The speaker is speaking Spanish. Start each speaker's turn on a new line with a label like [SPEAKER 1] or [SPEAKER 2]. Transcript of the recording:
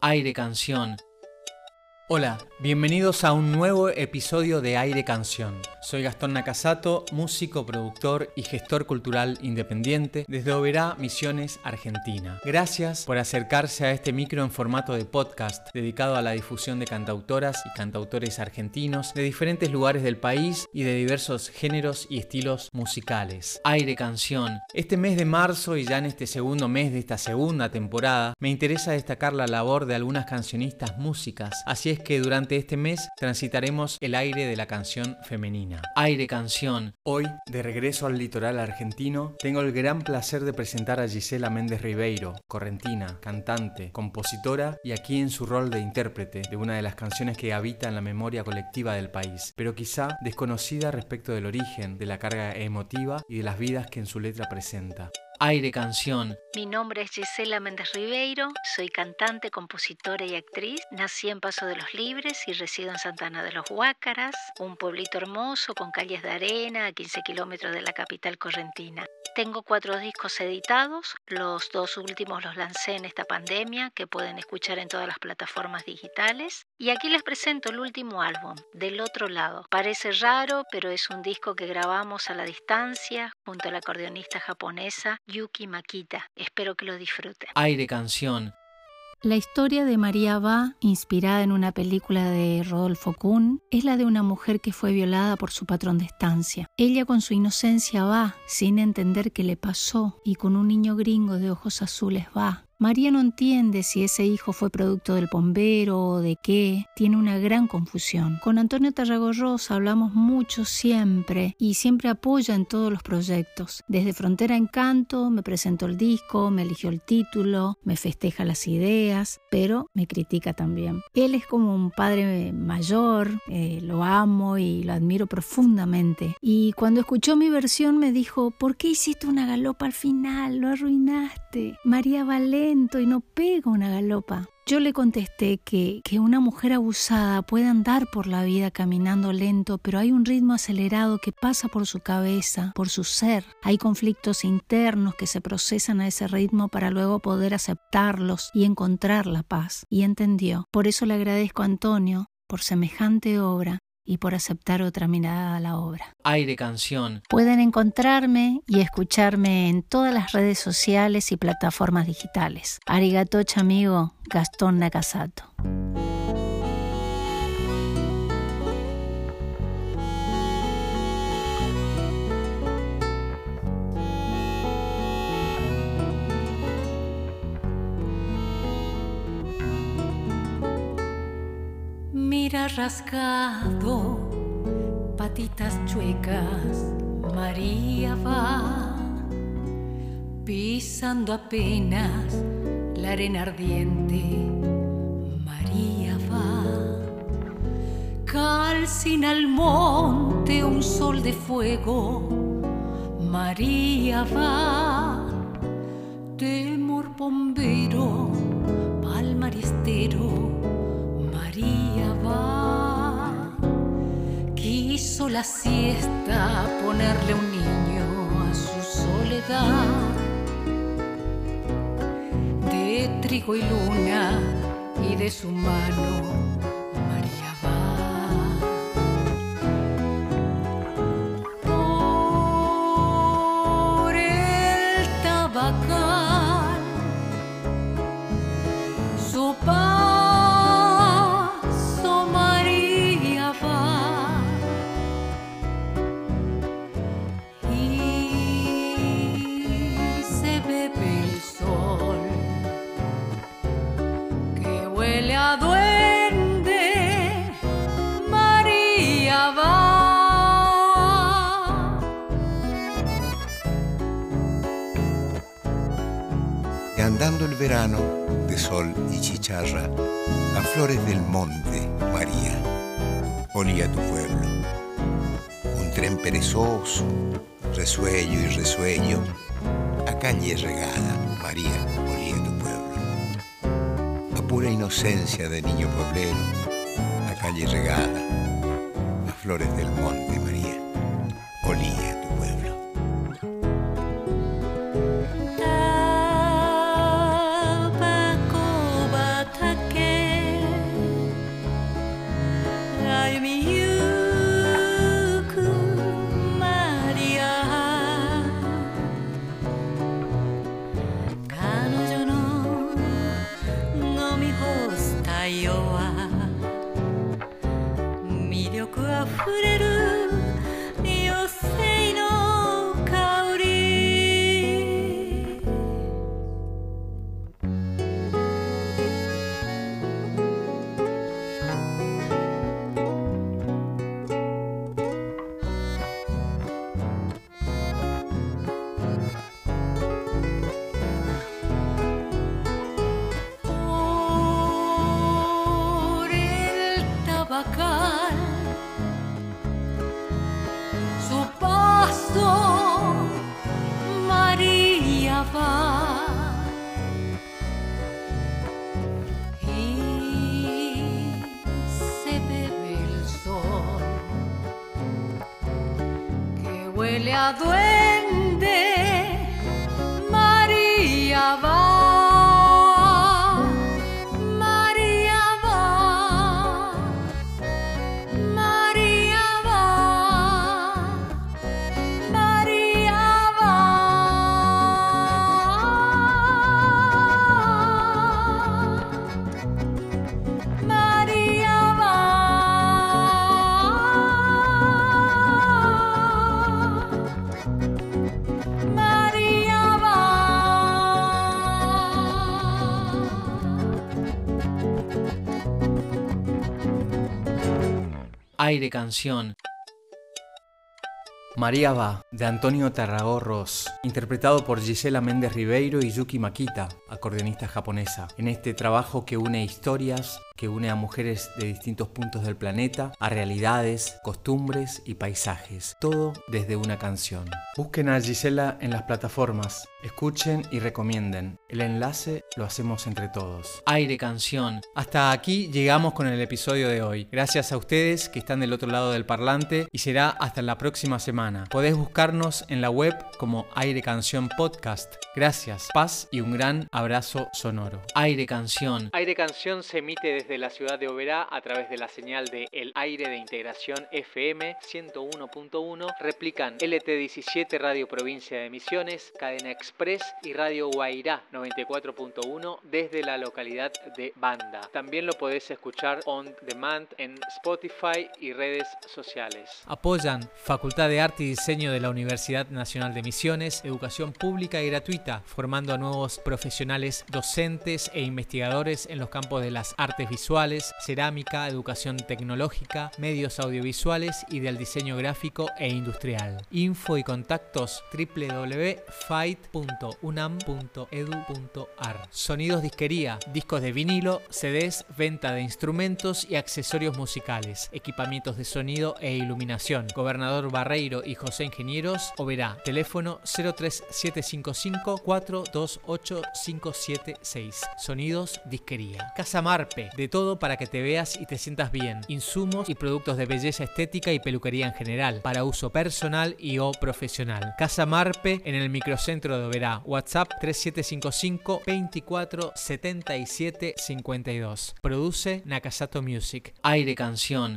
[SPEAKER 1] Aire Canción. Hola, bienvenidos a un nuevo episodio de Aire Canción. Soy Gastón Nakasato, músico, productor y gestor cultural independiente desde Oberá, Misiones, Argentina. Gracias por acercarse a este micro en formato de podcast dedicado a la difusión de cantautoras y cantautores argentinos de diferentes lugares del país y de diversos géneros y estilos musicales. Aire Canción. Este mes de marzo y ya en este segundo mes de esta segunda temporada, me interesa destacar la labor de algunas cancionistas músicas. Así es que durante este mes transitaremos el aire de la canción femenina. Aire canción. Hoy, de regreso al litoral argentino, tengo el gran placer de presentar a Gisela Méndez Ribeiro, correntina, cantante, compositora y aquí en su rol de intérprete de una de las canciones que habita en la memoria colectiva del país, pero quizá desconocida respecto del origen, de la carga emotiva y de las vidas que en su letra presenta. Aire Canción.
[SPEAKER 2] Mi nombre es Gisela Méndez Ribeiro, soy cantante, compositora y actriz. Nací en Paso de los Libres y resido en Santana de los Huácaras, un pueblito hermoso con calles de arena a 15 kilómetros de la capital correntina. Tengo cuatro discos editados, los dos últimos los lancé en esta pandemia, que pueden escuchar en todas las plataformas digitales. Y aquí les presento el último álbum, Del Otro Lado. Parece raro, pero es un disco que grabamos a la distancia junto a la acordeonista japonesa Yuki Makita. Espero que lo disfruten.
[SPEAKER 1] Aire Canción.
[SPEAKER 2] La historia de María Va, inspirada en una película de Rodolfo Kuhn, es la de una mujer que fue violada por su patrón de estancia. Ella con su inocencia va, sin entender qué le pasó, y con un niño gringo de ojos azules va, María no entiende si ese hijo fue producto del bombero o de qué, tiene una gran confusión. Con Antonio Tarragorros hablamos mucho siempre y siempre apoya en todos los proyectos. Desde Frontera Encanto me presentó el disco, me eligió el título, me festeja las ideas, pero me critica también. Él es como un padre mayor, eh, lo amo y lo admiro profundamente. Y cuando escuchó mi versión me dijo, ¿por qué hiciste una galopa al final? Lo arruinaste. María Valé y no pega una galopa. Yo le contesté que, que una mujer abusada puede andar por la vida caminando lento, pero hay un ritmo acelerado que pasa por su cabeza, por su ser. Hay conflictos internos que se procesan a ese ritmo para luego poder aceptarlos y encontrar la paz. Y entendió. Por eso le agradezco a Antonio por semejante obra y por aceptar otra mirada a la obra.
[SPEAKER 1] Aire Canción.
[SPEAKER 2] Pueden encontrarme y escucharme en todas las redes sociales y plataformas digitales. Arigato, amigo Gastón Nakasato.
[SPEAKER 3] Mira rascado, patitas chuecas, María va, pisando apenas la arena ardiente, María va, calcina al monte un sol de fuego, María va, temor bombero, palmaristero, Va. Quiso la siesta ponerle un niño a su soledad. De trigo y luna y de su mano
[SPEAKER 4] andando el verano de sol y chicharra, a flores del monte, María, olía tu pueblo. Un tren perezoso, resuello y resueño, a calle regada, María, olía tu pueblo. A pura inocencia de niño pueblero, a calle regada, a flores del monte,
[SPEAKER 2] 夜は。魅力あふれる huele a duende
[SPEAKER 1] Aire Canción. María va, de Antonio Tarragorros, interpretado por Gisela Méndez Ribeiro y Yuki Makita, acordeonista japonesa. En este trabajo que une historias, que une a mujeres de distintos puntos del planeta, a realidades, costumbres y paisajes. Todo desde una canción. Busquen a Gisela en las plataformas, escuchen y recomienden. El enlace lo hacemos entre todos. Aire Canción. Hasta aquí llegamos con el episodio de hoy. Gracias a ustedes que están del otro lado del parlante y será hasta la próxima semana. Podés buscarnos en la web como Aire Canción Podcast. Gracias, paz y un gran abrazo sonoro. Aire Canción. Aire Canción se emite desde la ciudad de Oberá a través de la señal de El Aire de Integración FM 101.1. Replican LT17 Radio Provincia de Misiones, Cadena Express y Radio Guairá 94.1 desde la localidad de Banda. También lo podés escuchar on demand en Spotify y redes sociales. Apoyan Facultad de Arte y Diseño de la Universidad Nacional de Misiones, educación pública y gratuita, formando a nuevos profesionales docentes e investigadores en los campos de las artes visuales, cerámica, educación tecnológica, medios audiovisuales y del diseño gráfico e industrial. Info y contactos www.fight.unam.edu.ar Sonidos Disquería, discos de vinilo, CDs, venta de instrumentos y accesorios musicales, equipamientos de sonido e iluminación. Gobernador Barreiro y José Ingenieros, Oberá, teléfono 03755 428 576. Sonidos Disquería. Casa Marpe, de todo para que te veas y te sientas bien. Insumos y productos de belleza estética y peluquería en general, para uso personal y o profesional. Casa Marpe en el microcentro de Oberá. WhatsApp 3755 24 77 52. Produce Nakasato Music. Aire Canción.